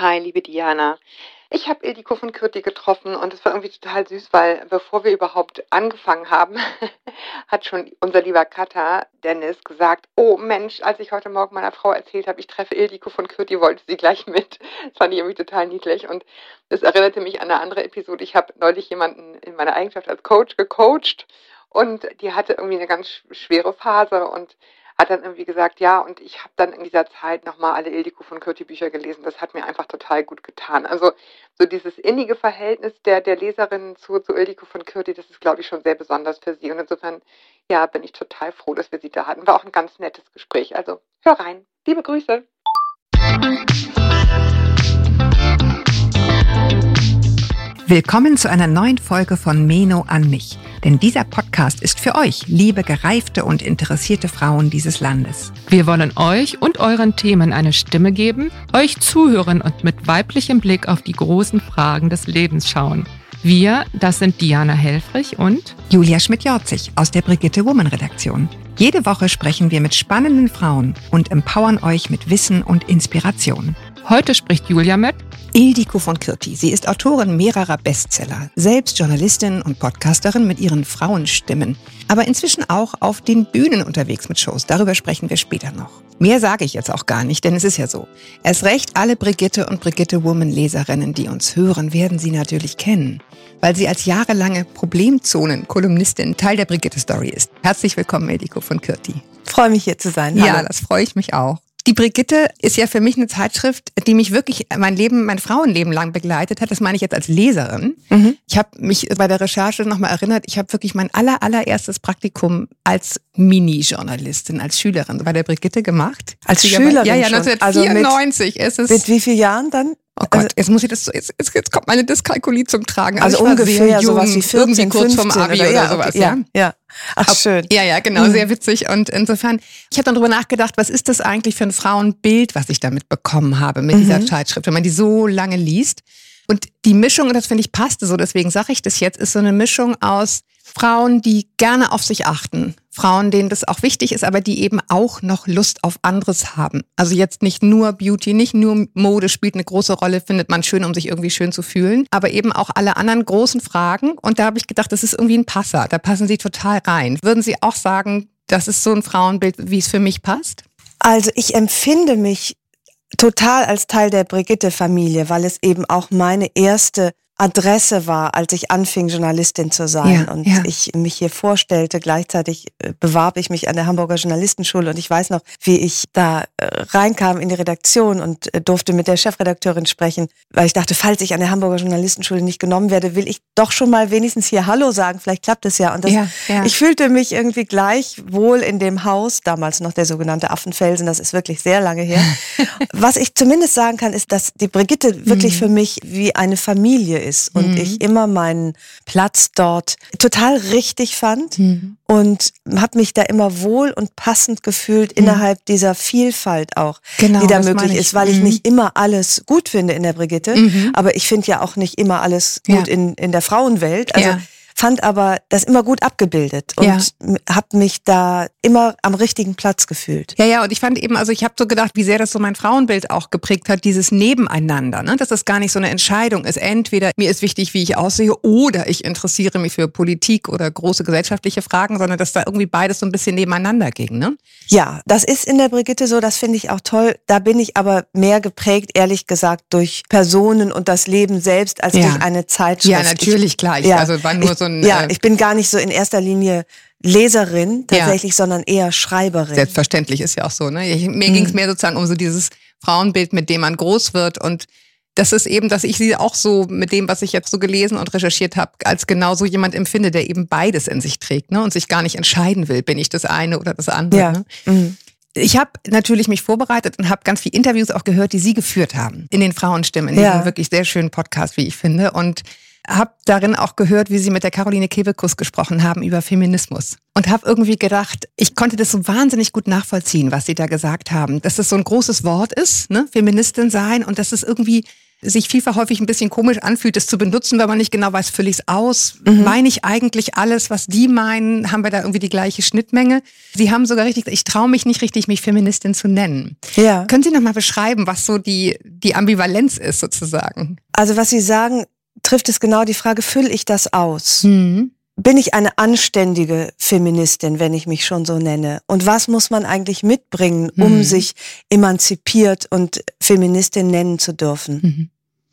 Hi, liebe Diana. Ich habe Ildiko von Kürti getroffen und es war irgendwie total süß, weil bevor wir überhaupt angefangen haben, hat schon unser lieber Kater Dennis gesagt, oh Mensch, als ich heute Morgen meiner Frau erzählt habe, ich treffe Ildiko von Kürti, wollte sie gleich mit. Das fand ich irgendwie total niedlich und das erinnerte mich an eine andere Episode. Ich habe neulich jemanden in meiner Eigenschaft als Coach gecoacht und die hatte irgendwie eine ganz schwere Phase und hat dann irgendwie gesagt, ja, und ich habe dann in dieser Zeit nochmal alle Ildiko von Kürti Bücher gelesen. Das hat mir einfach total gut getan. Also so dieses innige Verhältnis der, der Leserin zu, zu Ildiko von Kürti, das ist, glaube ich, schon sehr besonders für sie. Und insofern, ja, bin ich total froh, dass wir sie da hatten. War auch ein ganz nettes Gespräch. Also hör rein. Liebe Grüße. Willkommen zu einer neuen Folge von Meno an mich. Denn dieser Podcast ist für euch, liebe gereifte und interessierte Frauen dieses Landes. Wir wollen euch und euren Themen eine Stimme geben, euch zuhören und mit weiblichem Blick auf die großen Fragen des Lebens schauen. Wir, das sind Diana Helfrich und Julia Schmidt-Jorzig aus der Brigitte Woman Redaktion. Jede Woche sprechen wir mit spannenden Frauen und empowern euch mit Wissen und Inspiration. Heute spricht Julia mit Ildiko von Kürti. Sie ist Autorin mehrerer Bestseller, selbst Journalistin und Podcasterin mit ihren Frauenstimmen, aber inzwischen auch auf den Bühnen unterwegs mit Shows. Darüber sprechen wir später noch. Mehr sage ich jetzt auch gar nicht, denn es ist ja so. Erst recht alle Brigitte und Brigitte Woman Leserinnen, die uns hören, werden sie natürlich kennen, weil sie als jahrelange Problemzonen-Kolumnistin Teil der Brigitte Story ist. Herzlich willkommen, Ildiko von Kürti. Freue mich hier zu sein. Hallo. Ja, das freue ich mich auch. Die Brigitte ist ja für mich eine Zeitschrift, die mich wirklich mein Leben, mein Frauenleben lang begleitet hat. Das meine ich jetzt als Leserin. Mhm. Ich habe mich bei der Recherche nochmal erinnert, ich habe wirklich mein aller, allererstes Praktikum als Mini-Journalistin, als Schülerin bei der Brigitte gemacht. Als Schülerin? Ja, ja, 1994 also mit, ist es. Mit wie vielen Jahren dann? Oh Gott, also, jetzt muss ich das, jetzt, jetzt kommt meine Dyskalkulie zum Tragen. Also, also ungefähr sowas wie 14, irgendwie kurz 15 vom Abi oder, oder sowas, okay, ja. ja. Ach, schön. Ja, ja, genau, mhm. sehr witzig. Und insofern, ich habe dann drüber nachgedacht, was ist das eigentlich für ein Frauenbild, was ich damit bekommen habe mit mhm. dieser Zeitschrift, wenn man die so lange liest. Und die Mischung, und das finde ich passte so, deswegen sage ich das jetzt, ist so eine Mischung aus Frauen, die gerne auf sich achten, Frauen, denen das auch wichtig ist, aber die eben auch noch Lust auf anderes haben. Also jetzt nicht nur Beauty, nicht nur Mode spielt eine große Rolle, findet man schön, um sich irgendwie schön zu fühlen, aber eben auch alle anderen großen Fragen. Und da habe ich gedacht, das ist irgendwie ein Passer, da passen Sie total rein. Würden Sie auch sagen, das ist so ein Frauenbild, wie es für mich passt? Also ich empfinde mich total als Teil der Brigitte-Familie, weil es eben auch meine erste Adresse war, als ich anfing, Journalistin zu sein ja, und ja. ich mich hier vorstellte. Gleichzeitig äh, bewarb ich mich an der Hamburger Journalistenschule und ich weiß noch, wie ich da äh, reinkam in die Redaktion und äh, durfte mit der Chefredakteurin sprechen, weil ich dachte, falls ich an der Hamburger Journalistenschule nicht genommen werde, will ich doch schon mal wenigstens hier Hallo sagen. Vielleicht klappt es ja. Und das, ja, ich fühlte mich irgendwie gleich wohl in dem Haus, damals noch der sogenannte Affenfelsen, das ist wirklich sehr lange her. Was ich zumindest sagen kann, ist, dass die Brigitte wirklich mhm. für mich wie eine Familie ist ist und mhm. ich immer meinen Platz dort total richtig fand mhm. und habe mich da immer wohl und passend gefühlt mhm. innerhalb dieser Vielfalt auch, genau, die da möglich ist, weil ich mhm. nicht immer alles gut finde in der Brigitte, mhm. aber ich finde ja auch nicht immer alles gut ja. in, in der Frauenwelt. Also ja fand aber das immer gut abgebildet und ja. habe mich da immer am richtigen Platz gefühlt. Ja, ja, und ich fand eben, also ich habe so gedacht, wie sehr das so mein Frauenbild auch geprägt hat, dieses Nebeneinander, ne? dass das gar nicht so eine Entscheidung ist. Entweder mir ist wichtig, wie ich aussehe, oder ich interessiere mich für Politik oder große gesellschaftliche Fragen, sondern dass da irgendwie beides so ein bisschen nebeneinander ging. Ne? Ja, das ist in der Brigitte so, das finde ich auch toll. Da bin ich aber mehr geprägt, ehrlich gesagt, durch Personen und das Leben selbst als ja. durch eine Zeitschrift. Ja, natürlich, klar. Ich, ja, also war nur ich, so ein. Ja, äh, ich bin gar nicht so in erster Linie Leserin tatsächlich, ja. sondern eher Schreiberin. Selbstverständlich ist ja auch so. Ne? Ich, mir mhm. ging es mehr sozusagen um so dieses Frauenbild, mit dem man groß wird und das ist eben, dass ich sie auch so mit dem, was ich jetzt so gelesen und recherchiert habe, als genau so jemand empfinde, der eben beides in sich trägt ne? und sich gar nicht entscheiden will, bin ich das eine oder das andere. Ja. Ne? Mhm. Ich habe natürlich mich vorbereitet und habe ganz viele Interviews auch gehört, die Sie geführt haben in den Frauenstimmen, in ja. diesem wirklich sehr schönen Podcast, wie ich finde. Und habe darin auch gehört, wie Sie mit der Caroline Kebekus gesprochen haben über Feminismus. Und habe irgendwie gedacht, ich konnte das so wahnsinnig gut nachvollziehen, was Sie da gesagt haben. Dass das so ein großes Wort ist, ne? Feministin sein und dass es irgendwie sich vielfach häufig ein bisschen komisch anfühlt, es zu benutzen, weil man nicht genau weiß, fülle ich es aus? Mhm. Meine ich eigentlich alles, was die meinen? Haben wir da irgendwie die gleiche Schnittmenge? Sie haben sogar richtig, ich traue mich nicht richtig, mich Feministin zu nennen. Ja. Können Sie noch mal beschreiben, was so die, die Ambivalenz ist sozusagen? Also was Sie sagen, trifft es genau die Frage, fülle ich das aus? Mhm bin ich eine anständige Feministin, wenn ich mich schon so nenne? Und was muss man eigentlich mitbringen, um mhm. sich emanzipiert und Feministin nennen zu dürfen? Mhm.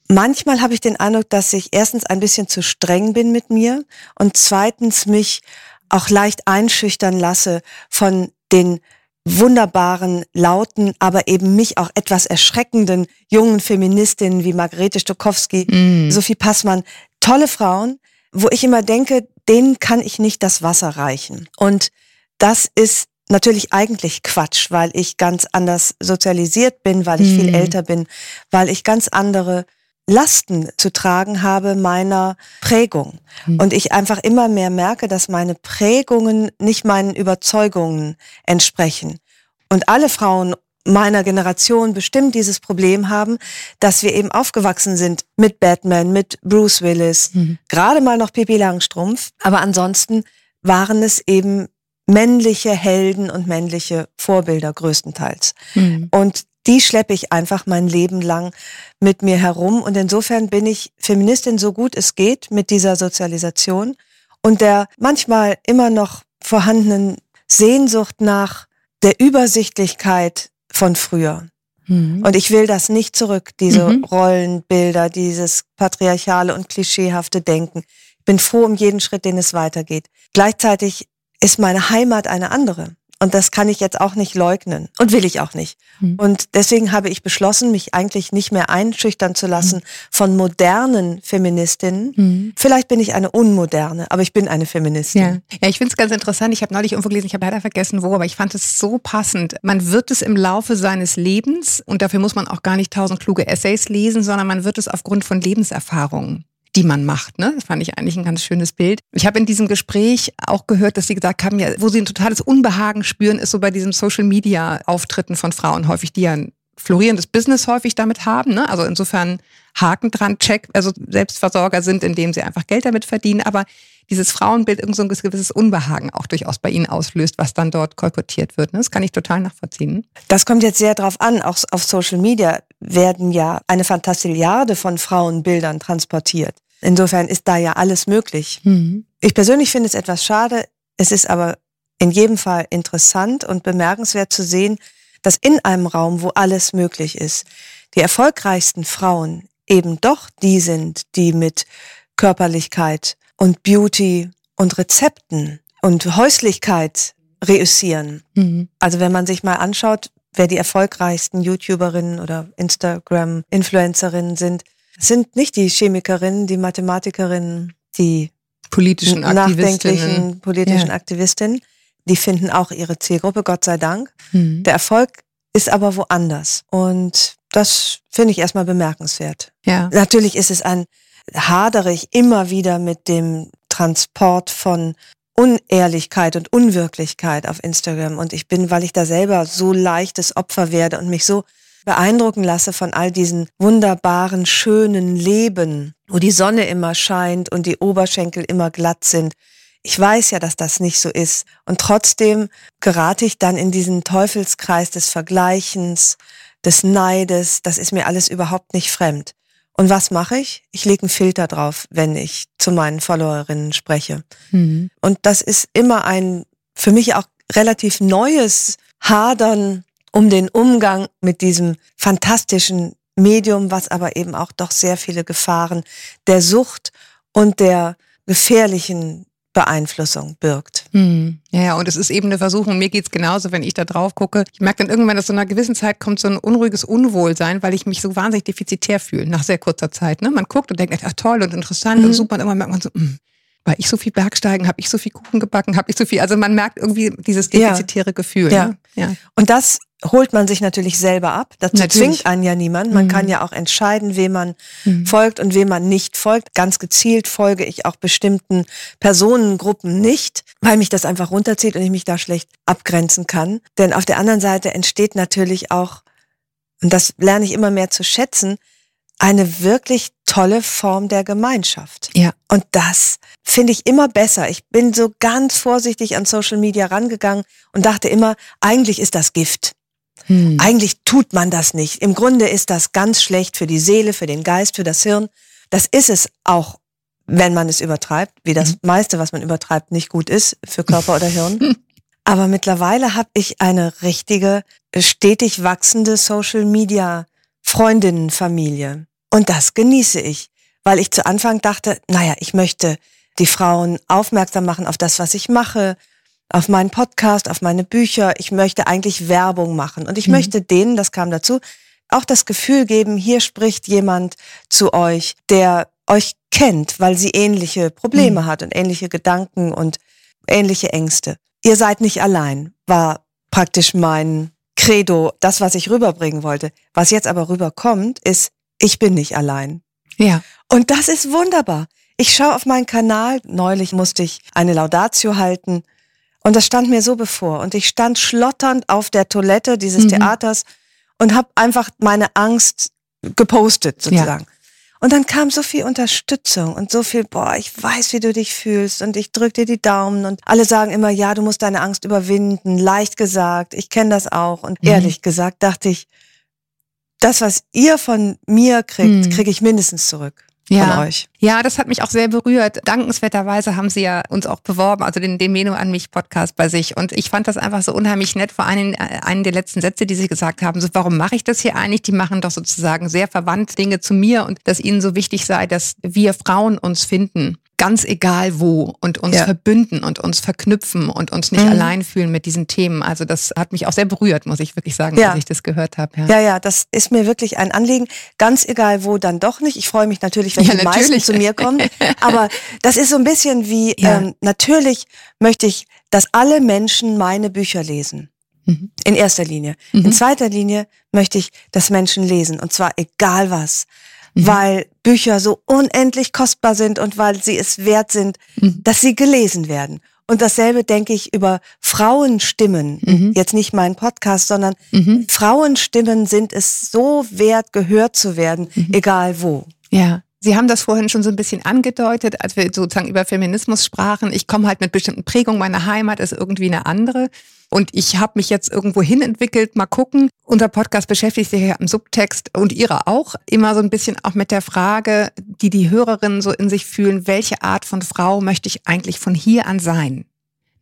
Manchmal habe ich den Eindruck, dass ich erstens ein bisschen zu streng bin mit mir und zweitens mich auch leicht einschüchtern lasse von den wunderbaren, lauten, aber eben mich auch etwas erschreckenden jungen Feministinnen wie Margarete Stokowski, mm. Sophie Passmann, tolle Frauen, wo ich immer denke, denen kann ich nicht das Wasser reichen. Und das ist natürlich eigentlich Quatsch, weil ich ganz anders sozialisiert bin, weil ich mhm. viel älter bin, weil ich ganz andere Lasten zu tragen habe meiner Prägung. Mhm. Und ich einfach immer mehr merke, dass meine Prägungen nicht meinen Überzeugungen entsprechen. Und alle Frauen meiner Generation bestimmt dieses Problem haben, dass wir eben aufgewachsen sind mit Batman, mit Bruce Willis, mhm. gerade mal noch Pippi Langstrumpf, aber ansonsten waren es eben männliche Helden und männliche Vorbilder größtenteils. Mhm. Und die schleppe ich einfach mein Leben lang mit mir herum. Und insofern bin ich Feministin so gut es geht mit dieser Sozialisation und der manchmal immer noch vorhandenen Sehnsucht nach der Übersichtlichkeit von früher. Mhm. Und ich will das nicht zurück, diese mhm. Rollenbilder, dieses patriarchale und klischeehafte Denken. Ich bin froh um jeden Schritt, den es weitergeht. Gleichzeitig ist meine Heimat eine andere. Und das kann ich jetzt auch nicht leugnen und will ich auch nicht. Mhm. Und deswegen habe ich beschlossen, mich eigentlich nicht mehr einschüchtern zu lassen mhm. von modernen Feministinnen. Mhm. Vielleicht bin ich eine unmoderne, aber ich bin eine Feministin. Ja, ja ich finde es ganz interessant. Ich habe neulich irgendwo gelesen, ich habe leider vergessen, wo, aber ich fand es so passend. Man wird es im Laufe seines Lebens, und dafür muss man auch gar nicht tausend kluge Essays lesen, sondern man wird es aufgrund von Lebenserfahrungen die man macht. Ne? Das fand ich eigentlich ein ganz schönes Bild. Ich habe in diesem Gespräch auch gehört, dass Sie gesagt haben, ja, wo Sie ein totales Unbehagen spüren, ist so bei diesen Social-Media-Auftritten von Frauen häufig, die ja ein florierendes Business häufig damit haben. Ne? Also insofern Haken dran, Check, also Selbstversorger sind, indem sie einfach Geld damit verdienen. Aber dieses Frauenbild irgend so ein gewisses Unbehagen auch durchaus bei ihnen auslöst, was dann dort kolportiert wird. Ne? Das kann ich total nachvollziehen. Das kommt jetzt sehr drauf an. Auch auf Social Media werden ja eine Fantastilliarde von Frauenbildern transportiert. Insofern ist da ja alles möglich. Mhm. Ich persönlich finde es etwas schade. Es ist aber in jedem Fall interessant und bemerkenswert zu sehen, dass in einem Raum, wo alles möglich ist, die erfolgreichsten Frauen eben doch die sind, die mit Körperlichkeit und Beauty und Rezepten und Häuslichkeit reüssieren. Mhm. Also wenn man sich mal anschaut, wer die erfolgreichsten YouTuberinnen oder Instagram-Influencerinnen sind, sind nicht die Chemikerinnen, die Mathematikerinnen, die politischen nachdenklichen politischen ja. Aktivistinnen. Die finden auch ihre Zielgruppe, Gott sei Dank. Mhm. Der Erfolg ist aber woanders. Und das finde ich erstmal bemerkenswert. Ja. Natürlich ist es ein, hadere ich immer wieder mit dem Transport von Unehrlichkeit und Unwirklichkeit auf Instagram. Und ich bin, weil ich da selber so leichtes Opfer werde und mich so beeindrucken lasse von all diesen wunderbaren, schönen Leben, wo die Sonne immer scheint und die Oberschenkel immer glatt sind. Ich weiß ja, dass das nicht so ist. Und trotzdem gerate ich dann in diesen Teufelskreis des Vergleichens, des Neides. Das ist mir alles überhaupt nicht fremd. Und was mache ich? Ich lege einen Filter drauf, wenn ich zu meinen Followerinnen spreche. Mhm. Und das ist immer ein für mich auch relativ neues Hadern um den Umgang mit diesem fantastischen Medium, was aber eben auch doch sehr viele Gefahren der Sucht und der gefährlichen Beeinflussung birgt. Hm. Ja, ja, und es ist eben eine Versuchung. Mir geht's genauso, wenn ich da drauf gucke. Ich merke dann irgendwann, dass so einer gewissen Zeit kommt so ein unruhiges Unwohlsein, weil ich mich so wahnsinnig defizitär fühle, nach sehr kurzer Zeit. Ne? Man guckt und denkt, ach toll und interessant mhm. und super. Und irgendwann merkt man so, mh, hm, war ich so viel Bergsteigen, habe ich so viel Kuchen gebacken, habe ich so viel. Also man merkt irgendwie dieses defizitäre ja. Gefühl. Ja. Ne? ja. Und das holt man sich natürlich selber ab. Dazu natürlich. zwingt einen ja niemand. Man mhm. kann ja auch entscheiden, wem man mhm. folgt und wem man nicht folgt. Ganz gezielt folge ich auch bestimmten Personengruppen nicht, weil mich das einfach runterzieht und ich mich da schlecht abgrenzen kann. Denn auf der anderen Seite entsteht natürlich auch, und das lerne ich immer mehr zu schätzen, eine wirklich tolle Form der Gemeinschaft. Ja. Und das finde ich immer besser. Ich bin so ganz vorsichtig an Social Media rangegangen und dachte immer, eigentlich ist das Gift. Hm. Eigentlich tut man das nicht. Im Grunde ist das ganz schlecht für die Seele, für den Geist, für das Hirn. Das ist es auch, wenn man es übertreibt, wie das mhm. meiste, was man übertreibt, nicht gut ist für Körper oder Hirn. Aber mittlerweile habe ich eine richtige, stetig wachsende Social Media Freundinnenfamilie. Und das genieße ich, weil ich zu Anfang dachte, naja, ich möchte die Frauen aufmerksam machen auf das, was ich mache, auf meinen Podcast, auf meine Bücher. Ich möchte eigentlich Werbung machen. Und ich mhm. möchte denen, das kam dazu, auch das Gefühl geben, hier spricht jemand zu euch, der euch kennt, weil sie ähnliche Probleme mhm. hat und ähnliche Gedanken und ähnliche Ängste. Ihr seid nicht allein, war praktisch mein Credo, das, was ich rüberbringen wollte. Was jetzt aber rüberkommt, ist, ich bin nicht allein. Ja. Und das ist wunderbar. Ich schaue auf meinen Kanal. Neulich musste ich eine Laudatio halten. Und das stand mir so bevor. Und ich stand schlotternd auf der Toilette dieses mhm. Theaters und habe einfach meine Angst gepostet, sozusagen. Ja. Und dann kam so viel Unterstützung und so viel, boah, ich weiß, wie du dich fühlst und ich drück dir die Daumen und alle sagen immer, ja, du musst deine Angst überwinden. Leicht gesagt, ich kenne das auch. Und mhm. ehrlich gesagt dachte ich, das, was ihr von mir kriegt, mhm. kriege ich mindestens zurück ja. von euch. Ja, das hat mich auch sehr berührt. Dankenswerterweise haben sie ja uns auch beworben, also den Demeno an mich Podcast bei sich. Und ich fand das einfach so unheimlich nett. Vor allem äh, einen der letzten Sätze, die sie gesagt haben, so, warum mache ich das hier eigentlich? Die machen doch sozusagen sehr verwandt Dinge zu mir und dass ihnen so wichtig sei, dass wir Frauen uns finden ganz egal wo und uns ja. verbünden und uns verknüpfen und uns nicht mhm. allein fühlen mit diesen Themen. Also das hat mich auch sehr berührt, muss ich wirklich sagen, ja. als ich das gehört habe. Ja. ja, ja, das ist mir wirklich ein Anliegen. Ganz egal wo, dann doch nicht. Ich freue mich natürlich, wenn die natürlich. meisten zu mir kommen. Aber das ist so ein bisschen wie, ähm, natürlich möchte ich, dass alle Menschen meine Bücher lesen. Mhm. In erster Linie. Mhm. In zweiter Linie möchte ich, dass Menschen lesen. Und zwar egal was mhm. weil Bücher so unendlich kostbar sind und weil sie es wert sind, mhm. dass sie gelesen werden. Und dasselbe denke ich über Frauenstimmen. Mhm. Jetzt nicht mein Podcast, sondern mhm. Frauenstimmen sind es so wert, gehört zu werden, mhm. egal wo. Ja. Sie haben das vorhin schon so ein bisschen angedeutet, als wir sozusagen über Feminismus sprachen. Ich komme halt mit bestimmten Prägungen. Meine Heimat ist irgendwie eine andere. Und ich habe mich jetzt irgendwo hin entwickelt. Mal gucken. Unser Podcast beschäftigt sich ja im Subtext und Ihre auch immer so ein bisschen auch mit der Frage, die die Hörerinnen so in sich fühlen, welche Art von Frau möchte ich eigentlich von hier an sein?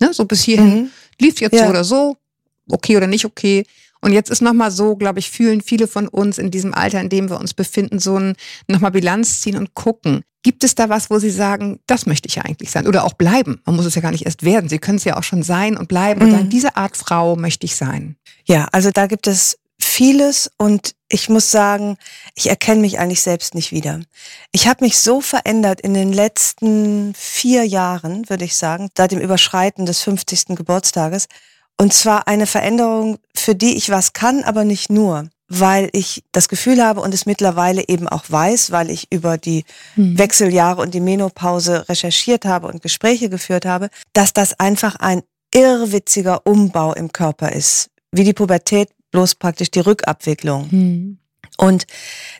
Ne? So bis hierhin mhm. lief jetzt ja. so oder so, okay oder nicht okay. Und jetzt ist nochmal so, glaube ich, fühlen viele von uns in diesem Alter, in dem wir uns befinden, so ein nochmal Bilanz ziehen und gucken. Gibt es da was, wo Sie sagen, das möchte ich ja eigentlich sein? Oder auch bleiben? Man muss es ja gar nicht erst werden. Sie können es ja auch schon sein und bleiben mhm. und sagen, diese Art Frau möchte ich sein. Ja, also da gibt es vieles und ich muss sagen, ich erkenne mich eigentlich selbst nicht wieder. Ich habe mich so verändert in den letzten vier Jahren, würde ich sagen, seit dem Überschreiten des 50. Geburtstages, und zwar eine Veränderung, für die ich was kann, aber nicht nur, weil ich das Gefühl habe und es mittlerweile eben auch weiß, weil ich über die mhm. Wechseljahre und die Menopause recherchiert habe und Gespräche geführt habe, dass das einfach ein irrwitziger Umbau im Körper ist. Wie die Pubertät, bloß praktisch die Rückabwicklung. Mhm. Und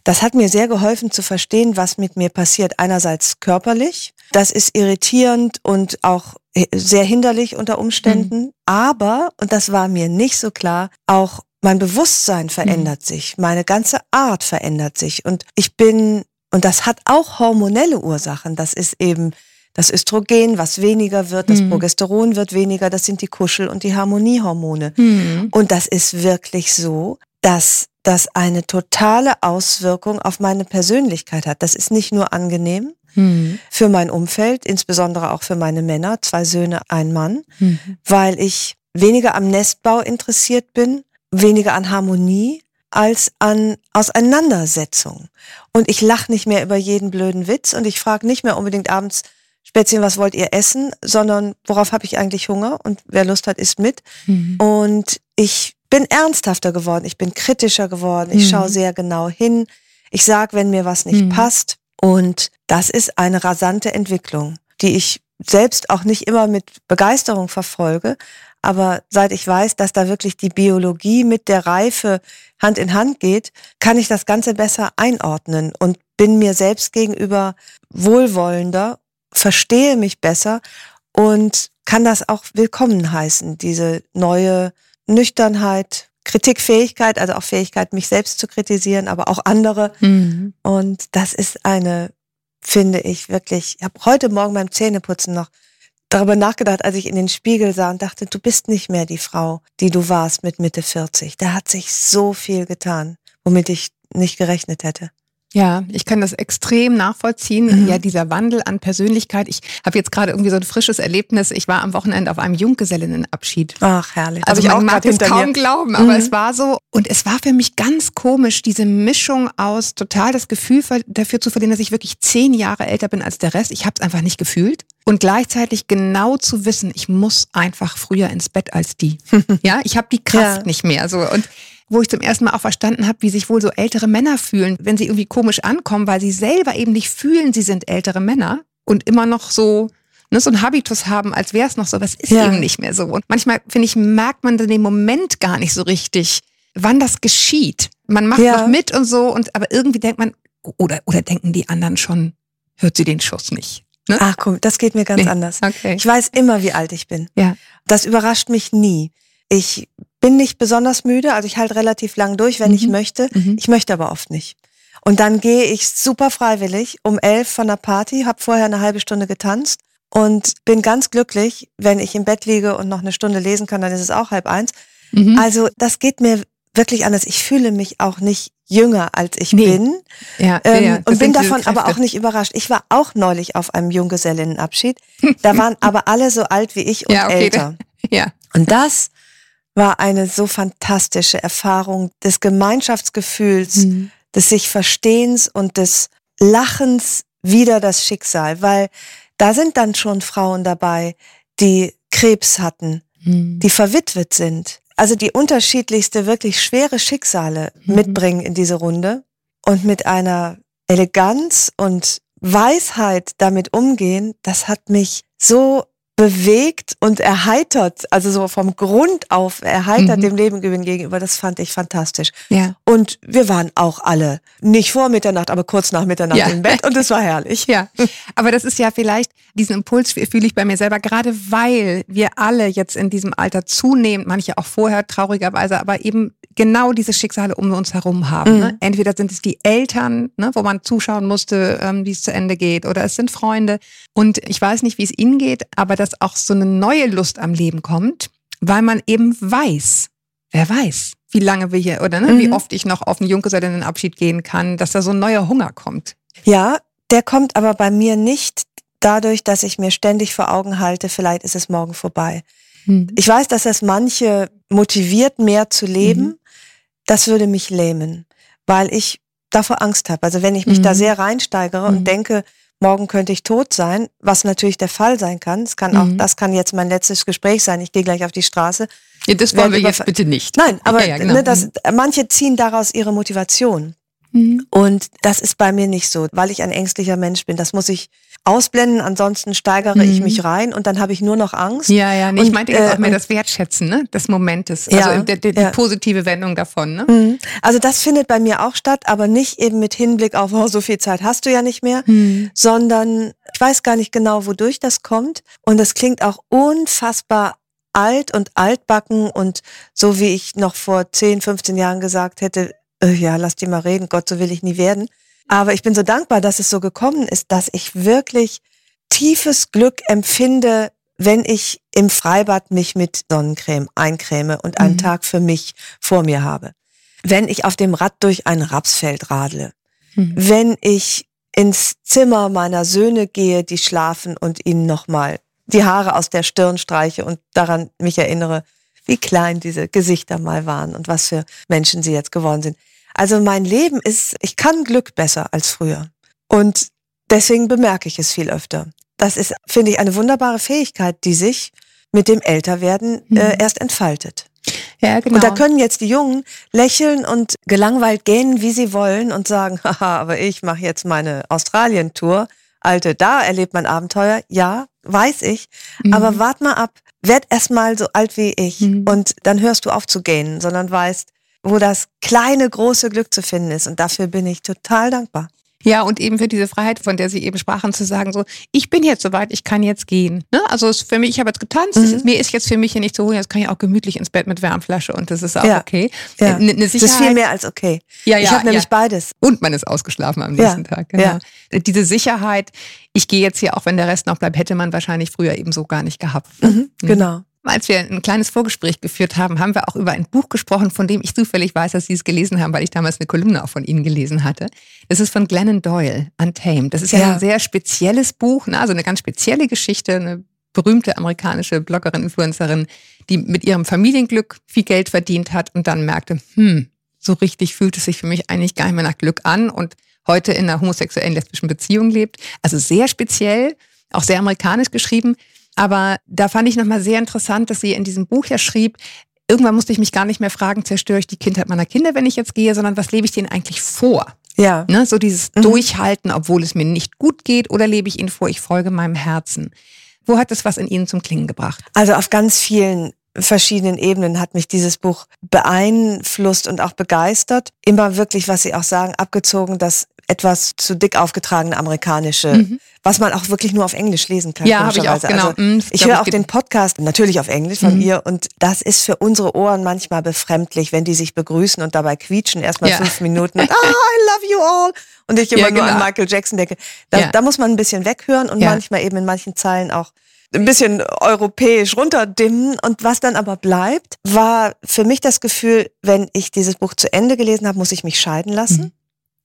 das hat mir sehr geholfen zu verstehen, was mit mir passiert. Einerseits körperlich, das ist irritierend und auch sehr hinderlich unter Umständen, mhm. aber, und das war mir nicht so klar, auch mein Bewusstsein verändert mhm. sich, meine ganze Art verändert sich und ich bin, und das hat auch hormonelle Ursachen, das ist eben das Östrogen, was weniger wird, das mhm. Progesteron wird weniger, das sind die Kuschel- und die Harmoniehormone. Mhm. Und das ist wirklich so, dass das eine totale Auswirkung auf meine Persönlichkeit hat. Das ist nicht nur angenehm mhm. für mein Umfeld, insbesondere auch für meine Männer, zwei Söhne, ein Mann, mhm. weil ich weniger am Nestbau interessiert bin, weniger an Harmonie als an Auseinandersetzung. Und ich lache nicht mehr über jeden blöden Witz und ich frage nicht mehr unbedingt abends, Spätzchen, was wollt ihr essen, sondern worauf habe ich eigentlich Hunger und wer Lust hat, isst mit. Mhm. Und ich bin ernsthafter geworden, ich bin kritischer geworden, ich mhm. schaue sehr genau hin, ich sage, wenn mir was nicht mhm. passt. Und das ist eine rasante Entwicklung, die ich selbst auch nicht immer mit Begeisterung verfolge. Aber seit ich weiß, dass da wirklich die Biologie mit der Reife Hand in Hand geht, kann ich das Ganze besser einordnen und bin mir selbst gegenüber wohlwollender, verstehe mich besser und kann das auch willkommen heißen, diese neue Nüchternheit, Kritikfähigkeit, also auch Fähigkeit, mich selbst zu kritisieren, aber auch andere. Mhm. Und das ist eine, finde ich wirklich, ich habe heute Morgen beim Zähneputzen noch darüber nachgedacht, als ich in den Spiegel sah und dachte, du bist nicht mehr die Frau, die du warst mit Mitte 40. Da hat sich so viel getan, womit ich nicht gerechnet hätte. Ja, ich kann das extrem nachvollziehen. Mhm. Ja, dieser Wandel an Persönlichkeit. Ich habe jetzt gerade irgendwie so ein frisches Erlebnis. Ich war am Wochenende auf einem Junggesellinnenabschied. Ach, herrlich. Also ich man mag es kaum mir. glauben, aber mhm. es war so. Und es war für mich ganz komisch, diese Mischung aus total das Gefühl dafür zu verlieren, dass ich wirklich zehn Jahre älter bin als der Rest. Ich habe es einfach nicht gefühlt. Und gleichzeitig genau zu wissen, ich muss einfach früher ins Bett als die. ja, ich habe die Kraft ja. nicht mehr. So und wo ich zum ersten Mal auch verstanden habe, wie sich wohl so ältere Männer fühlen, wenn sie irgendwie komisch ankommen, weil sie selber eben nicht fühlen, sie sind ältere Männer und immer noch so ne, so ein Habitus haben, als wäre es noch so. Was ist ja. eben nicht mehr so. Und manchmal, finde ich, merkt man den Moment gar nicht so richtig, wann das geschieht. Man macht ja. noch mit und so, und aber irgendwie denkt man, oder, oder denken die anderen schon, hört sie den Schuss nicht. Ne? Ach komm, das geht mir ganz nee. anders. Okay. Ich weiß immer, wie alt ich bin. Ja. Das überrascht mich nie. Ich bin nicht besonders müde, also ich halte relativ lang durch, wenn mhm. ich möchte. Mhm. Ich möchte aber oft nicht. Und dann gehe ich super freiwillig um elf von der Party, habe vorher eine halbe Stunde getanzt und bin ganz glücklich, wenn ich im Bett liege und noch eine Stunde lesen kann, dann ist es auch halb eins. Mhm. Also das geht mir wirklich anders. Ich fühle mich auch nicht jünger, als ich nee. bin. Ja, ähm, ja, und bin davon aber auch nicht überrascht. Ich war auch neulich auf einem Junggesellinnenabschied. Da waren aber alle so alt wie ich und ja, okay. älter. Ja. Und das war eine so fantastische Erfahrung des Gemeinschaftsgefühls, mhm. des sich Verstehens und des Lachens wieder das Schicksal, weil da sind dann schon Frauen dabei, die Krebs hatten, mhm. die verwitwet sind, also die unterschiedlichste, wirklich schwere Schicksale mhm. mitbringen in diese Runde und mit einer Eleganz und Weisheit damit umgehen, das hat mich so bewegt und erheitert, also so vom Grund auf erheitert mhm. dem Leben gegenüber, das fand ich fantastisch. Ja. Und wir waren auch alle nicht vor Mitternacht, aber kurz nach Mitternacht ja. im Bett und es war herrlich. Ja, aber das ist ja vielleicht, diesen Impuls fühle ich bei mir selber, gerade weil wir alle jetzt in diesem Alter zunehmend, manche auch vorher traurigerweise, aber eben genau diese Schicksale um uns herum haben. Mhm. Ne? Entweder sind es die Eltern, ne, wo man zuschauen musste, ähm, wie es zu Ende geht, oder es sind Freunde. Und ich weiß nicht, wie es ihnen geht, aber dass auch so eine neue Lust am Leben kommt, weil man eben weiß, wer weiß, wie lange wir hier oder ne, mhm. wie oft ich noch auf einen Junggesellinnenabschied gehen kann, dass da so ein neuer Hunger kommt. Ja, der kommt aber bei mir nicht dadurch, dass ich mir ständig vor Augen halte, vielleicht ist es morgen vorbei. Mhm. Ich weiß, dass es manche motiviert, mehr zu leben. Mhm. Das würde mich lähmen, weil ich davor Angst habe. Also wenn ich mich da mhm. sehr reinsteigere und mhm. denke, morgen könnte ich tot sein, was natürlich der Fall sein kann. Es kann auch, mhm. das kann jetzt mein letztes Gespräch sein. Ich gehe gleich auf die Straße. Ja, das wollen wir jetzt bitte nicht. Nein, aber ja, ja, genau. ne, das, mhm. manche ziehen daraus ihre Motivation. Mhm. Und das ist bei mir nicht so, weil ich ein ängstlicher Mensch bin. Das muss ich ausblenden, ansonsten steigere mhm. ich mich rein und dann habe ich nur noch Angst. Ja, ja, nee, und, ich meinte jetzt auch mehr das Wertschätzen ne, des Momentes, also ja, die, die, die ja. positive Wendung davon. Ne? Mhm. Also das findet bei mir auch statt, aber nicht eben mit Hinblick auf, oh, so viel Zeit hast du ja nicht mehr, mhm. sondern ich weiß gar nicht genau, wodurch das kommt und das klingt auch unfassbar alt und altbacken und so wie ich noch vor 10, 15 Jahren gesagt hätte, äh, ja, lass die mal reden, Gott, so will ich nie werden. Aber ich bin so dankbar, dass es so gekommen ist, dass ich wirklich tiefes Glück empfinde, wenn ich im Freibad mich mit Sonnencreme eincreme und einen mhm. Tag für mich vor mir habe. Wenn ich auf dem Rad durch ein Rapsfeld radle. Mhm. Wenn ich ins Zimmer meiner Söhne gehe, die schlafen und ihnen nochmal die Haare aus der Stirn streiche und daran mich erinnere, wie klein diese Gesichter mal waren und was für Menschen sie jetzt geworden sind. Also mein Leben ist, ich kann Glück besser als früher. Und deswegen bemerke ich es viel öfter. Das ist, finde ich, eine wunderbare Fähigkeit, die sich mit dem Älterwerden äh, mhm. erst entfaltet. Ja, genau. Und da können jetzt die Jungen lächeln und gelangweilt gähnen, wie sie wollen und sagen, haha, aber ich mache jetzt meine Australien-Tour. Alte, da erlebt man Abenteuer. Ja, weiß ich. Mhm. Aber wart mal ab. Werd erst mal so alt wie ich. Mhm. Und dann hörst du auf zu gähnen, sondern weißt, wo das kleine, große Glück zu finden ist. Und dafür bin ich total dankbar. Ja, und eben für diese Freiheit, von der Sie eben sprachen, zu sagen, so, ich bin jetzt soweit, ich kann jetzt gehen. Ne? Also es für mich, ich habe jetzt getanzt, mhm. ist, mir ist jetzt für mich hier nicht zu holen, jetzt kann ich auch gemütlich ins Bett mit Wärmflasche und das ist auch ja. okay. Ja. Ne, ne das ist viel mehr als okay. Ja, ja, ich habe nämlich ja. beides. Und man ist ausgeschlafen am nächsten Tag. Genau. Ja. Diese Sicherheit, ich gehe jetzt hier, auch wenn der Rest noch bleibt, hätte man wahrscheinlich früher eben so gar nicht gehabt. Ne? Mhm, mhm. Genau. Als wir ein kleines Vorgespräch geführt haben, haben wir auch über ein Buch gesprochen, von dem ich zufällig weiß, dass Sie es gelesen haben, weil ich damals eine Kolumne auch von Ihnen gelesen hatte. Das ist von Glennon Doyle, Untamed. Das ist ja, ja. ein sehr spezielles Buch, ne? also eine ganz spezielle Geschichte, eine berühmte amerikanische Bloggerin, Influencerin, die mit ihrem Familienglück viel Geld verdient hat und dann merkte, hm, so richtig fühlt es sich für mich eigentlich gar nicht mehr nach Glück an und heute in einer homosexuellen lesbischen Beziehung lebt. Also sehr speziell, auch sehr amerikanisch geschrieben. Aber da fand ich nochmal sehr interessant, dass sie in diesem Buch ja schrieb, irgendwann musste ich mich gar nicht mehr fragen, zerstöre ich die Kindheit meiner Kinder, wenn ich jetzt gehe, sondern was lebe ich denen eigentlich vor? Ja. Ne, so dieses mhm. Durchhalten, obwohl es mir nicht gut geht, oder lebe ich ihnen vor, ich folge meinem Herzen? Wo hat das was in Ihnen zum Klingen gebracht? Also auf ganz vielen verschiedenen Ebenen hat mich dieses Buch beeinflusst und auch begeistert. Immer wirklich, was Sie auch sagen, abgezogen, dass etwas zu dick aufgetragene amerikanische, mhm. was man auch wirklich nur auf Englisch lesen kann. Ja, habe ich auch, genau. Also, mhm, ich höre auch den Podcast natürlich auf Englisch von mhm. ihr und das ist für unsere Ohren manchmal befremdlich, wenn die sich begrüßen und dabei quietschen, erstmal ja. fünf Minuten und, ah, I love you all. Und ich immer ja, genau. nur an. Michael Jackson denke. Da, ja. da muss man ein bisschen weghören und manchmal eben in manchen Zeilen auch ein bisschen europäisch runterdimmen. Und was dann aber bleibt, war für mich das Gefühl, wenn ich dieses Buch zu Ende gelesen habe, muss ich mich scheiden lassen.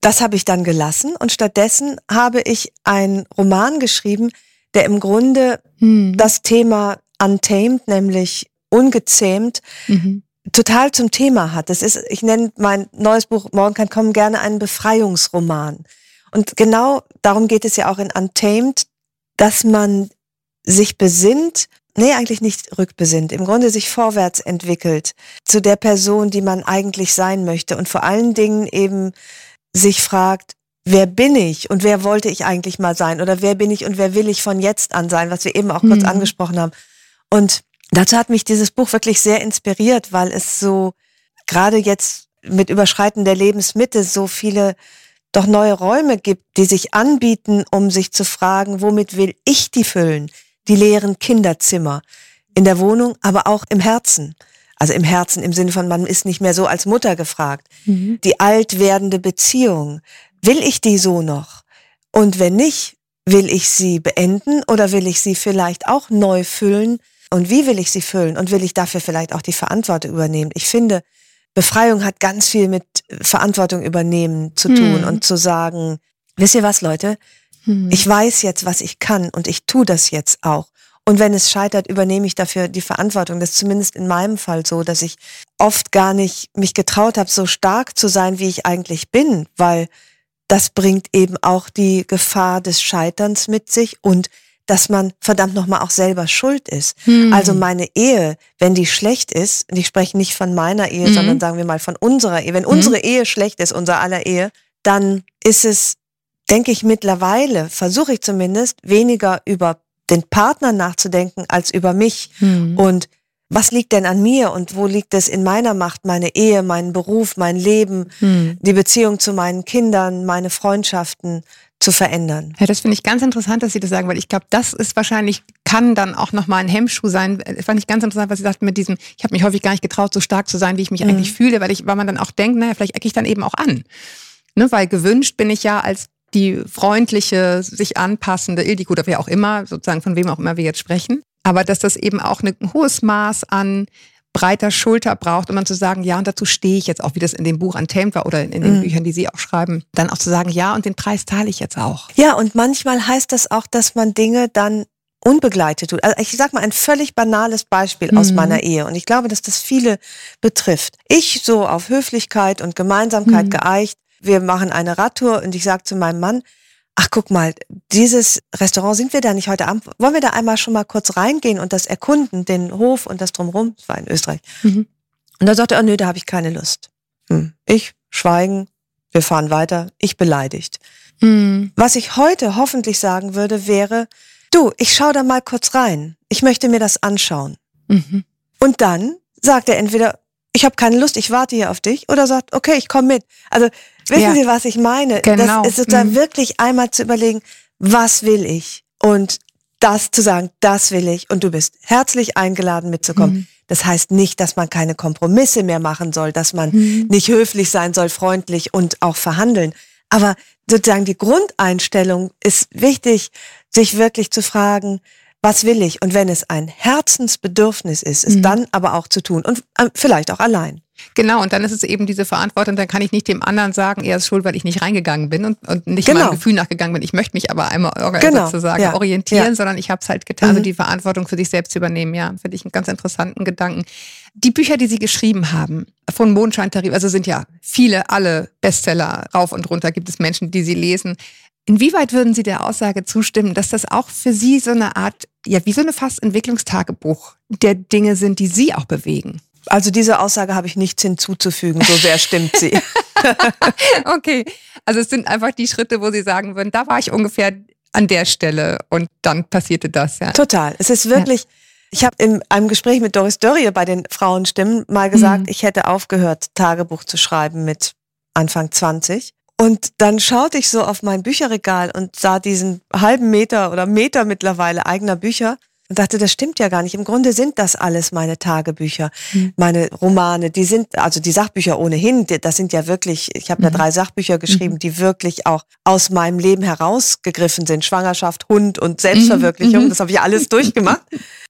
Das habe ich dann gelassen und stattdessen habe ich einen Roman geschrieben, der im Grunde mhm. das Thema Untamed, nämlich ungezähmt, mhm. total zum Thema hat. Das ist, ich nenne mein neues Buch Morgen kann kommen gerne einen Befreiungsroman. Und genau darum geht es ja auch in Untamed, dass man sich besinnt, nee, eigentlich nicht rückbesinnt, im Grunde sich vorwärts entwickelt zu der Person, die man eigentlich sein möchte und vor allen Dingen eben sich fragt, wer bin ich und wer wollte ich eigentlich mal sein oder wer bin ich und wer will ich von jetzt an sein, was wir eben auch kurz mhm. angesprochen haben. Und dazu hat mich dieses Buch wirklich sehr inspiriert, weil es so gerade jetzt mit Überschreiten der Lebensmitte so viele doch neue Räume gibt, die sich anbieten, um sich zu fragen, womit will ich die füllen? die leeren Kinderzimmer in der Wohnung, aber auch im Herzen. Also im Herzen im Sinne von, man ist nicht mehr so als Mutter gefragt. Mhm. Die alt werdende Beziehung. Will ich die so noch? Und wenn nicht, will ich sie beenden oder will ich sie vielleicht auch neu füllen? Und wie will ich sie füllen? Und will ich dafür vielleicht auch die Verantwortung übernehmen? Ich finde, Befreiung hat ganz viel mit Verantwortung übernehmen zu tun mhm. und zu sagen, wisst ihr was, Leute? Mhm. Ich weiß jetzt, was ich kann und ich tue das jetzt auch. Und wenn es scheitert, übernehme ich dafür die Verantwortung. Das ist zumindest in meinem Fall so, dass ich oft gar nicht mich getraut habe, so stark zu sein, wie ich eigentlich bin, weil das bringt eben auch die Gefahr des Scheiterns mit sich und dass man verdammt nochmal auch selber schuld ist. Hm. Also meine Ehe, wenn die schlecht ist, und ich spreche nicht von meiner Ehe, hm. sondern sagen wir mal von unserer Ehe, wenn hm. unsere Ehe schlecht ist, unser aller Ehe, dann ist es denke ich mittlerweile, versuche ich zumindest, weniger über den Partner nachzudenken als über mich. Mhm. Und was liegt denn an mir und wo liegt es in meiner Macht, meine Ehe, meinen Beruf, mein Leben, mhm. die Beziehung zu meinen Kindern, meine Freundschaften zu verändern. Ja, das finde ich ganz interessant, dass Sie das sagen, weil ich glaube, das ist wahrscheinlich, kann dann auch nochmal ein Hemmschuh sein. Das fand ich ganz interessant, was Sie sagten mit diesem, ich habe mich häufig gar nicht getraut, so stark zu sein, wie ich mich mhm. eigentlich fühle, weil ich, weil man dann auch denkt, naja, vielleicht ecke ich dann eben auch an. Ne, weil gewünscht bin ich ja als die freundliche, sich anpassende Ildiko oder wer auch immer, sozusagen von wem auch immer wir jetzt sprechen. Aber dass das eben auch ein hohes Maß an breiter Schulter braucht, um dann zu sagen, ja, und dazu stehe ich jetzt auch, wie das in dem Buch Untamed war oder in, in den mhm. Büchern, die Sie auch schreiben, dann auch zu sagen, ja, und den Preis zahle ich jetzt auch. Ja, und manchmal heißt das auch, dass man Dinge dann unbegleitet tut. Also ich sag mal ein völlig banales Beispiel mhm. aus meiner Ehe und ich glaube, dass das viele betrifft. Ich so auf Höflichkeit und Gemeinsamkeit mhm. geeicht wir machen eine Radtour und ich sage zu meinem Mann, ach guck mal, dieses Restaurant sind wir da nicht heute Abend, wollen wir da einmal schon mal kurz reingehen und das erkunden, den Hof und das drumherum, das war in Österreich. Mhm. Und da sagte er, oh, nö, da habe ich keine Lust. Hm. Ich, schweigen, wir fahren weiter, ich beleidigt. Mhm. Was ich heute hoffentlich sagen würde, wäre, du, ich schau da mal kurz rein. Ich möchte mir das anschauen. Mhm. Und dann sagt er entweder, ich habe keine Lust, ich warte hier auf dich, oder sagt, okay, ich komme mit. Also wissen ja. Sie, was ich meine? Genau. Das ist sozusagen mhm. wirklich einmal zu überlegen, was will ich? Und das zu sagen, das will ich und du bist herzlich eingeladen mitzukommen. Mhm. Das heißt nicht, dass man keine Kompromisse mehr machen soll, dass man mhm. nicht höflich sein soll, freundlich und auch verhandeln. Aber sozusagen die Grundeinstellung ist wichtig, sich wirklich zu fragen, was will ich? Und wenn es ein Herzensbedürfnis ist, es mhm. dann aber auch zu tun und äh, vielleicht auch allein. Genau, und dann ist es eben diese Verantwortung, dann kann ich nicht dem anderen sagen, er ist schuld, weil ich nicht reingegangen bin und, und nicht genau. meinem Gefühl nachgegangen bin. Ich möchte mich aber einmal genau. sozusagen ja. orientieren, ja. sondern ich habe es halt getan, also mhm. also die Verantwortung für sich selbst zu übernehmen. Ja, finde ich einen ganz interessanten Gedanken. Die Bücher, die Sie geschrieben haben, von Mondscheintarif, also sind ja viele, alle Bestseller rauf und runter, gibt es Menschen, die sie lesen. Inwieweit würden Sie der Aussage zustimmen, dass das auch für Sie so eine Art, ja, wie so eine fast Entwicklungstagebuch der Dinge sind, die Sie auch bewegen? Also diese Aussage habe ich nichts hinzuzufügen, so sehr stimmt sie. okay, also es sind einfach die Schritte, wo Sie sagen würden, da war ich ungefähr an der Stelle und dann passierte das. Ja. Total. Es ist wirklich, ja. ich habe in einem Gespräch mit Doris Dörrie bei den Frauenstimmen mal gesagt, mhm. ich hätte aufgehört, Tagebuch zu schreiben mit Anfang 20. Und dann schaute ich so auf mein Bücherregal und sah diesen halben Meter oder Meter mittlerweile eigener Bücher und dachte, das stimmt ja gar nicht. Im Grunde sind das alles meine Tagebücher, mhm. meine Romane. Die sind, also die Sachbücher ohnehin, das sind ja wirklich, ich habe mhm. da drei Sachbücher geschrieben, mhm. die wirklich auch aus meinem Leben herausgegriffen sind. Schwangerschaft, Hund und Selbstverwirklichung, mhm. das habe ich alles durchgemacht.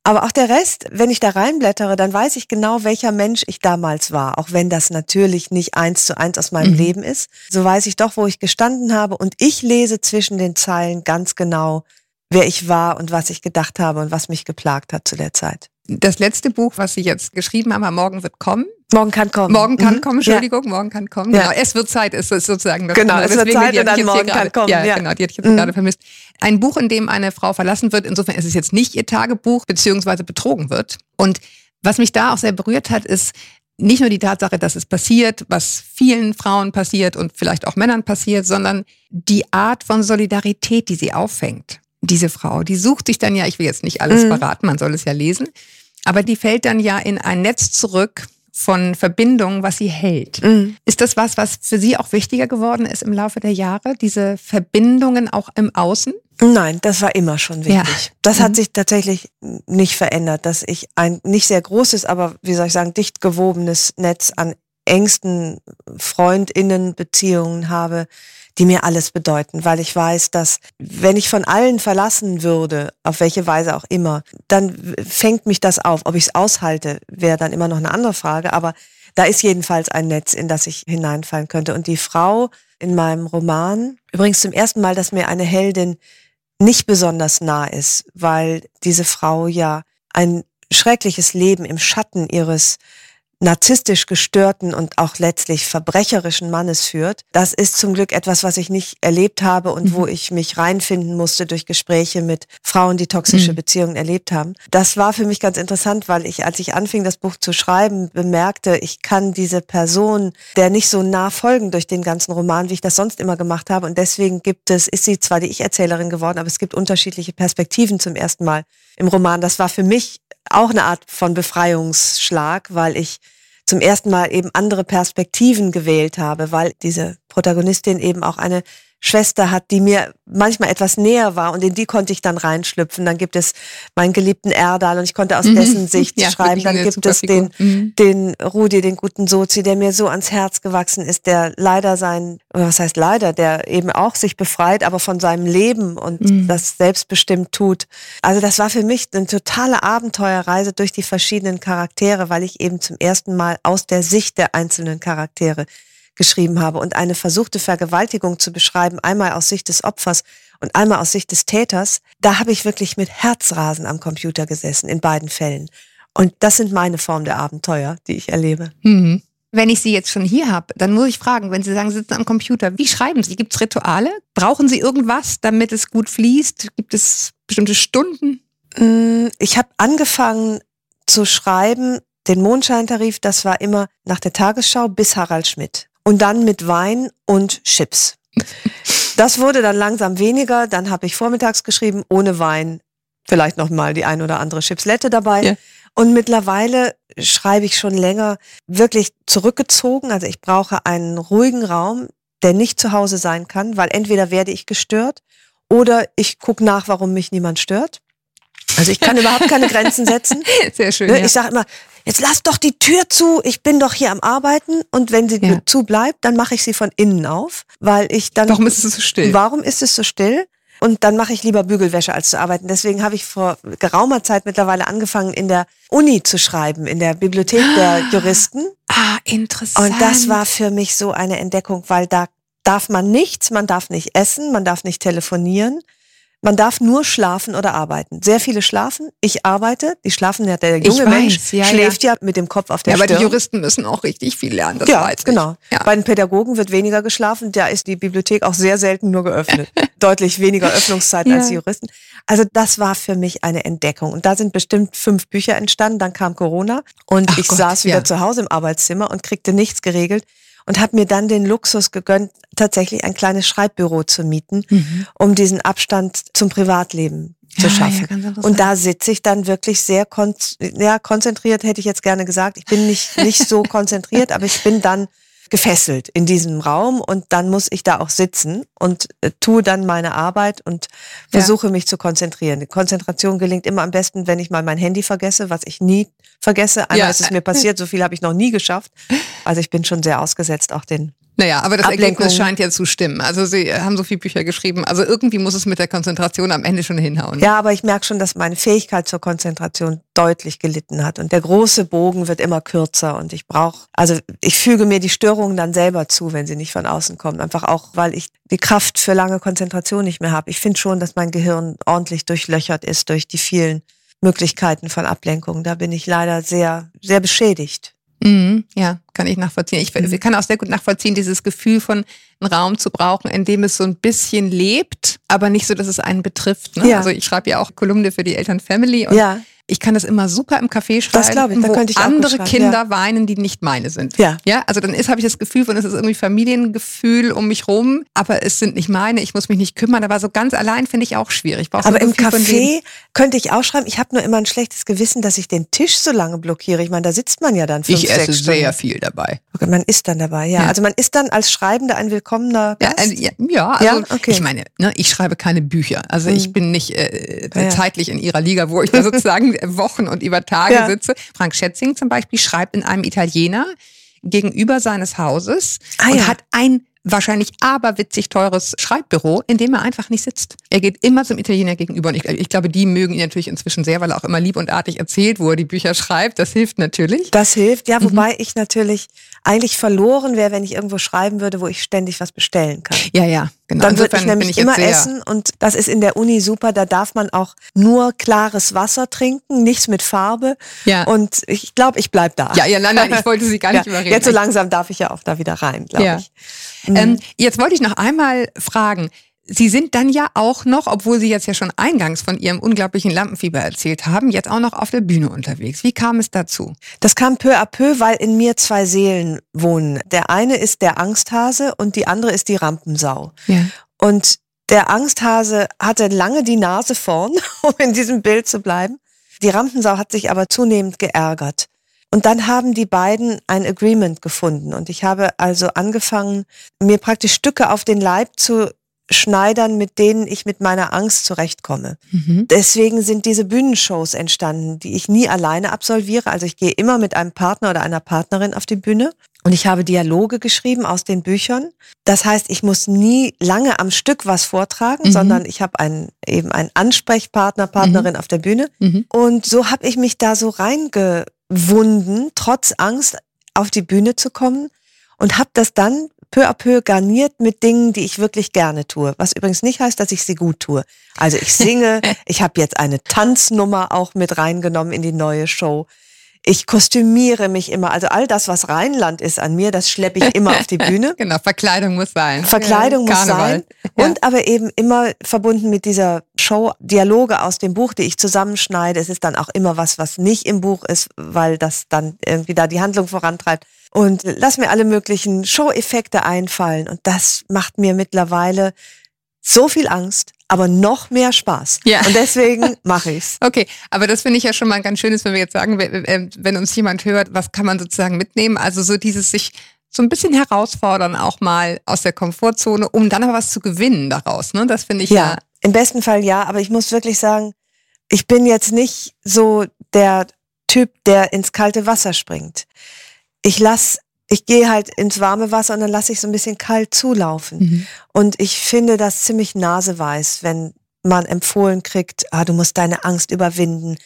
Aber auch der Rest, wenn ich da reinblättere, dann weiß ich genau, welcher Mensch ich damals war. Auch wenn das natürlich nicht eins zu eins aus meinem mhm. Leben ist. So weiß ich doch, wo ich gestanden habe. Und ich lese zwischen den Zeilen ganz genau, wer ich war und was ich gedacht habe und was mich geplagt hat zu der Zeit. Das letzte Buch, was Sie jetzt geschrieben haben, Morgen wird kommen. Morgen kann kommen. Morgen kann mhm. kommen, Entschuldigung, ja. morgen kann kommen. Genau, es wird Zeit, ist sozusagen das. Genau, es wird Zeit und dann morgen kann kommen. Ja, ja, genau, die hätte ich jetzt mhm. gerade vermisst. Ein Buch, in dem eine Frau verlassen wird, insofern ist es jetzt nicht ihr Tagebuch, beziehungsweise betrogen wird. Und was mich da auch sehr berührt hat, ist, nicht nur die Tatsache, dass es passiert, was vielen Frauen passiert und vielleicht auch Männern passiert, sondern die Art von Solidarität, die sie auffängt diese Frau, die sucht sich dann ja, ich will jetzt nicht alles mhm. verraten, man soll es ja lesen, aber die fällt dann ja in ein Netz zurück von Verbindungen, was sie hält. Mhm. Ist das was, was für Sie auch wichtiger geworden ist im Laufe der Jahre, diese Verbindungen auch im Außen? Nein, das war immer schon wichtig. Ja. Das mhm. hat sich tatsächlich nicht verändert, dass ich ein nicht sehr großes, aber wie soll ich sagen, dicht gewobenes Netz an engsten Freundinnenbeziehungen habe, die mir alles bedeuten, weil ich weiß, dass wenn ich von allen verlassen würde, auf welche Weise auch immer, dann fängt mich das auf. Ob ich es aushalte, wäre dann immer noch eine andere Frage, aber da ist jedenfalls ein Netz, in das ich hineinfallen könnte. Und die Frau in meinem Roman, übrigens zum ersten Mal, dass mir eine Heldin nicht besonders nah ist, weil diese Frau ja ein schreckliches Leben im Schatten ihres narzisstisch gestörten und auch letztlich verbrecherischen Mannes führt. Das ist zum Glück etwas, was ich nicht erlebt habe und mhm. wo ich mich reinfinden musste durch Gespräche mit Frauen, die toxische mhm. Beziehungen erlebt haben. Das war für mich ganz interessant, weil ich, als ich anfing, das Buch zu schreiben, bemerkte, ich kann diese Person der nicht so nah folgen durch den ganzen Roman, wie ich das sonst immer gemacht habe. Und deswegen gibt es, ist sie zwar die Ich-Erzählerin geworden, aber es gibt unterschiedliche Perspektiven zum ersten Mal im Roman. Das war für mich auch eine Art von Befreiungsschlag, weil ich zum ersten Mal eben andere Perspektiven gewählt habe, weil diese Protagonistin eben auch eine Schwester hat, die mir manchmal etwas näher war und in die konnte ich dann reinschlüpfen. Dann gibt es meinen geliebten Erdal und ich konnte aus mhm. dessen Sicht ja, schreiben. Dann gibt es den, mhm. den Rudi, den guten Sozi, der mir so ans Herz gewachsen ist, der leider sein, was heißt leider, der eben auch sich befreit, aber von seinem Leben und mhm. das selbstbestimmt tut. Also das war für mich eine totale Abenteuerreise durch die verschiedenen Charaktere, weil ich eben zum ersten Mal aus der Sicht der einzelnen Charaktere geschrieben habe und eine versuchte Vergewaltigung zu beschreiben, einmal aus Sicht des Opfers und einmal aus Sicht des Täters, da habe ich wirklich mit Herzrasen am Computer gesessen, in beiden Fällen. Und das sind meine Formen der Abenteuer, die ich erlebe. Mhm. Wenn ich Sie jetzt schon hier habe, dann muss ich fragen, wenn Sie sagen, Sie sitzen am Computer, wie schreiben Sie? Gibt es Rituale? Brauchen Sie irgendwas, damit es gut fließt? Gibt es bestimmte Stunden? Mm, ich habe angefangen zu schreiben, den Mondscheintarif, das war immer nach der Tagesschau bis Harald Schmidt und dann mit Wein und Chips. Das wurde dann langsam weniger. Dann habe ich vormittags geschrieben, ohne Wein. Vielleicht noch mal die ein oder andere Chipslette dabei. Ja. Und mittlerweile schreibe ich schon länger wirklich zurückgezogen. Also ich brauche einen ruhigen Raum, der nicht zu Hause sein kann, weil entweder werde ich gestört oder ich gucke nach, warum mich niemand stört. Also ich kann überhaupt keine Grenzen setzen. Sehr schön. Ne? Ja. Ich sage immer, jetzt lass doch die Tür zu, ich bin doch hier am Arbeiten und wenn sie ja. zu bleibt, dann mache ich sie von innen auf, weil ich dann. Warum ist es so still? Warum ist es so still? Und dann mache ich lieber Bügelwäsche als zu arbeiten. Deswegen habe ich vor geraumer Zeit mittlerweile angefangen, in der Uni zu schreiben, in der Bibliothek der. Juristen. Ah, interessant. Und das war für mich so eine Entdeckung, weil da darf man nichts, man darf nicht essen, man darf nicht telefonieren. Man darf nur schlafen oder arbeiten. Sehr viele schlafen. Ich arbeite. Die schlafen ja, der junge weiß, Mensch ja, schläft ja. ja. mit dem Kopf auf der ja, Stirn. Aber die Juristen müssen auch richtig viel lernen. Das ja, weiß genau. Ja. Bei den Pädagogen wird weniger geschlafen. Da ist die Bibliothek auch sehr selten nur geöffnet. Deutlich weniger Öffnungszeiten als die Juristen. Also das war für mich eine Entdeckung. Und da sind bestimmt fünf Bücher entstanden. Dann kam Corona und Ach ich Gott, saß wieder zu Hause im Arbeitszimmer und kriegte nichts geregelt und habe mir dann den Luxus gegönnt, tatsächlich ein kleines Schreibbüro zu mieten, mhm. um diesen Abstand zum Privatleben zu schaffen. Ja, und da sitze ich dann wirklich sehr kon ja, konzentriert, hätte ich jetzt gerne gesagt. Ich bin nicht, nicht so konzentriert, aber ich bin dann gefesselt in diesem Raum und dann muss ich da auch sitzen und äh, tue dann meine Arbeit und versuche ja. mich zu konzentrieren. Die Konzentration gelingt immer am besten, wenn ich mal mein Handy vergesse, was ich nie vergesse. Einmal ja. ist es mir passiert, so viel habe ich noch nie geschafft. Also ich bin schon sehr ausgesetzt auch den naja, aber das Ergebnis scheint ja zu stimmen. Also Sie haben so viele Bücher geschrieben. Also irgendwie muss es mit der Konzentration am Ende schon hinhauen. Ja, aber ich merke schon, dass meine Fähigkeit zur Konzentration deutlich gelitten hat. Und der große Bogen wird immer kürzer. Und ich brauche, also ich füge mir die Störungen dann selber zu, wenn sie nicht von außen kommen. Einfach auch, weil ich die Kraft für lange Konzentration nicht mehr habe. Ich finde schon, dass mein Gehirn ordentlich durchlöchert ist durch die vielen Möglichkeiten von Ablenkung. Da bin ich leider sehr, sehr beschädigt. Mhm, ja, kann ich nachvollziehen. Ich mhm. kann auch sehr gut nachvollziehen, dieses Gefühl von einen Raum zu brauchen, in dem es so ein bisschen lebt, aber nicht so, dass es einen betrifft. Ne? Ja. Also ich schreibe ja auch Kolumne für die Eltern Family und ja ich kann das immer super im Café schreiben, das ich, da wo könnte ich andere Kinder ja. weinen, die nicht meine sind. Ja. Ja, also dann ist, habe ich das Gefühl von, es ist irgendwie Familiengefühl um mich rum, aber es sind nicht meine, ich muss mich nicht kümmern. Aber so ganz allein finde ich auch schwierig. Aber im Café könnte ich auch schreiben, ich habe nur immer ein schlechtes Gewissen, dass ich den Tisch so lange blockiere. Ich meine, da sitzt man ja dann fünf, Ich esse sehr viel dabei. Okay, man ist dann dabei, ja. ja. Also man ist dann als Schreibender ein willkommener Gast? Ja, also, ja, also ja? Okay. ich meine, ne, ich schreibe keine Bücher. Also hm. ich bin nicht äh, zeitlich in ihrer Liga, wo ich da sozusagen Wochen und über Tage ja. sitze. Frank Schätzing zum Beispiel schreibt in einem Italiener gegenüber seines Hauses ah, und ja. hat ein wahrscheinlich aberwitzig teures Schreibbüro, in dem er einfach nicht sitzt. Er geht immer zum Italiener gegenüber und ich, ich, glaube, die mögen ihn natürlich inzwischen sehr, weil er auch immer lieb und artig erzählt, wo er die Bücher schreibt. Das hilft natürlich. Das hilft, ja, wobei mhm. ich natürlich eigentlich verloren wäre, wenn ich irgendwo schreiben würde, wo ich ständig was bestellen kann. Ja, ja. Genau. Dann würde ich nämlich ich immer essen und das ist in der Uni super. Da darf man auch nur klares Wasser trinken, nichts mit Farbe. Ja. Und ich glaube, ich bleib da. Ja, ja, nein, nein, ich wollte Sie gar nicht ja, überreden. Jetzt so langsam darf ich ja auch da wieder rein, glaube ja. ich. Mhm. Ähm, jetzt wollte ich noch einmal fragen. Sie sind dann ja auch noch, obwohl Sie jetzt ja schon eingangs von Ihrem unglaublichen Lampenfieber erzählt haben, jetzt auch noch auf der Bühne unterwegs. Wie kam es dazu? Das kam peu à peu, weil in mir zwei Seelen wohnen. Der eine ist der Angsthase und die andere ist die Rampensau. Ja. Und der Angsthase hatte lange die Nase vorn, um in diesem Bild zu bleiben. Die Rampensau hat sich aber zunehmend geärgert. Und dann haben die beiden ein Agreement gefunden. Und ich habe also angefangen, mir praktisch Stücke auf den Leib zu schneidern, mit denen ich mit meiner Angst zurechtkomme. Mhm. Deswegen sind diese Bühnenshows entstanden, die ich nie alleine absolviere. Also ich gehe immer mit einem Partner oder einer Partnerin auf die Bühne. Und ich habe Dialoge geschrieben aus den Büchern. Das heißt, ich muss nie lange am Stück was vortragen, mhm. sondern ich habe einen, eben einen Ansprechpartner, Partnerin mhm. auf der Bühne. Mhm. Und so habe ich mich da so reingewunden, trotz Angst auf die Bühne zu kommen und habe das dann peu à peu garniert mit Dingen, die ich wirklich gerne tue. Was übrigens nicht heißt, dass ich sie gut tue. Also ich singe, ich habe jetzt eine Tanznummer auch mit reingenommen in die neue Show. Ich kostümiere mich immer. Also all das, was Rheinland ist an mir, das schleppe ich immer auf die Bühne. Genau, Verkleidung muss sein. Verkleidung ja, muss sein. Ja. Und aber eben immer verbunden mit dieser Show, Dialoge aus dem Buch, die ich zusammenschneide. Es ist dann auch immer was, was nicht im Buch ist, weil das dann irgendwie da die Handlung vorantreibt und lass mir alle möglichen Show-Effekte einfallen. Und das macht mir mittlerweile so viel Angst, aber noch mehr Spaß. Ja. Und deswegen mache ich's. Okay, aber das finde ich ja schon mal ganz schönes, wenn wir jetzt sagen, wenn uns jemand hört, was kann man sozusagen mitnehmen? Also so dieses sich so ein bisschen herausfordern auch mal aus der Komfortzone, um dann aber was zu gewinnen daraus. Ne? Das finde ich ja, ja. Im besten Fall ja, aber ich muss wirklich sagen, ich bin jetzt nicht so der Typ, der ins kalte Wasser springt. Ich lass, ich gehe halt ins warme Wasser und dann lasse ich so ein bisschen kalt zulaufen. Mhm. Und ich finde das ziemlich naseweiß, wenn man empfohlen kriegt, ah, du musst deine Angst überwinden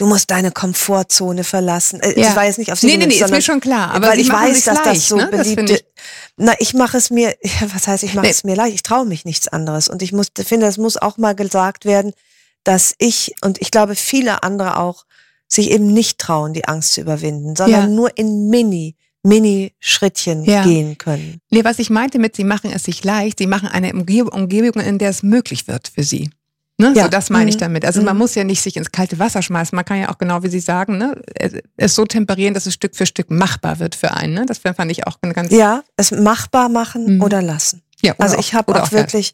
du musst deine Komfortzone verlassen. Äh, ja. Das war jetzt nicht auf Sie Nee, nee, nee, ist mir schon klar. Aber weil Sie ich weiß, dass leicht, das so ne? beliebte. Ich na, ich mache es mir, was heißt, ich mache nee. es mir leicht. Ich traue mich nichts anderes. Und ich muss, finde, es muss auch mal gesagt werden, dass ich und ich glaube viele andere auch sich eben nicht trauen, die Angst zu überwinden, sondern ja. nur in Mini, Mini-Schrittchen ja. gehen können. Nee, was ich meinte mit, sie machen es sich leicht, sie machen eine Umgebung, in der es möglich wird für sie. Ne? Ja. So, das meine ich mhm. damit. Also mhm. man muss ja nicht sich ins kalte Wasser schmeißen. Man kann ja auch genau, wie Sie sagen, ne, es so temperieren, dass es Stück für Stück machbar wird für einen. Ne? Das fand ich auch ganz. Ja, es machbar machen mhm. oder lassen. Ja, also ich habe auch, auch, wirklich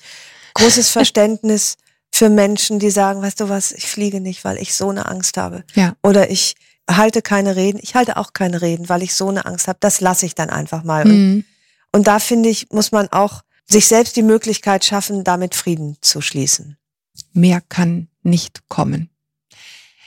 großes Verständnis für Menschen, die sagen, weißt du was, ich fliege nicht, weil ich so eine Angst habe. Ja. Oder ich halte keine Reden. Ich halte auch keine Reden, weil ich so eine Angst habe. Das lasse ich dann einfach mal. Mhm. Und, und da finde ich, muss man auch sich selbst die Möglichkeit schaffen, damit Frieden zu schließen. Mehr kann nicht kommen.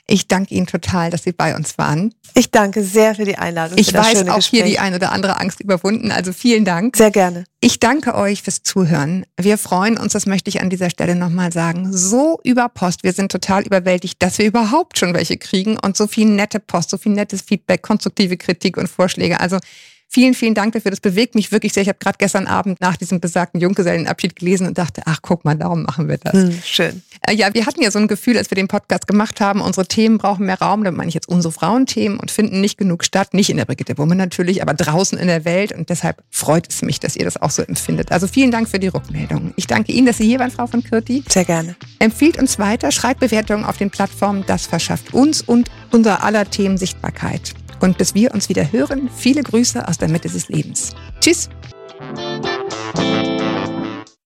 Ich danke Ihnen total, dass Sie bei uns waren. Ich danke sehr für die Einladung. Ich weiß auch Gespräch. hier die ein oder andere Angst überwunden. Also vielen Dank. Sehr gerne. Ich danke euch fürs Zuhören. Wir freuen uns, das möchte ich an dieser Stelle nochmal sagen, so über Post. Wir sind total überwältigt, dass wir überhaupt schon welche kriegen und so viel nette Post, so viel nettes Feedback, konstruktive Kritik und Vorschläge. Also Vielen, vielen Dank dafür. Das bewegt mich wirklich sehr. Ich habe gerade gestern Abend nach diesem besagten Junggesellenabschied gelesen und dachte, ach guck mal, darum machen wir das. Hm, schön. Äh, ja, wir hatten ja so ein Gefühl, als wir den Podcast gemacht haben, unsere Themen brauchen mehr Raum. Da meine ich jetzt unsere Frauenthemen und finden nicht genug statt. Nicht in der Brigitte Wumme natürlich, aber draußen in der Welt. Und deshalb freut es mich, dass ihr das auch so empfindet. Also vielen Dank für die Rückmeldung. Ich danke Ihnen, dass Sie hier waren, Frau von Kürti. Sehr gerne. Empfiehlt uns weiter, schreibt Bewertungen auf den Plattformen. Das verschafft uns und unser aller Themen Sichtbarkeit. Und bis wir uns wieder hören, viele Grüße aus der Mitte des Lebens. Tschüss!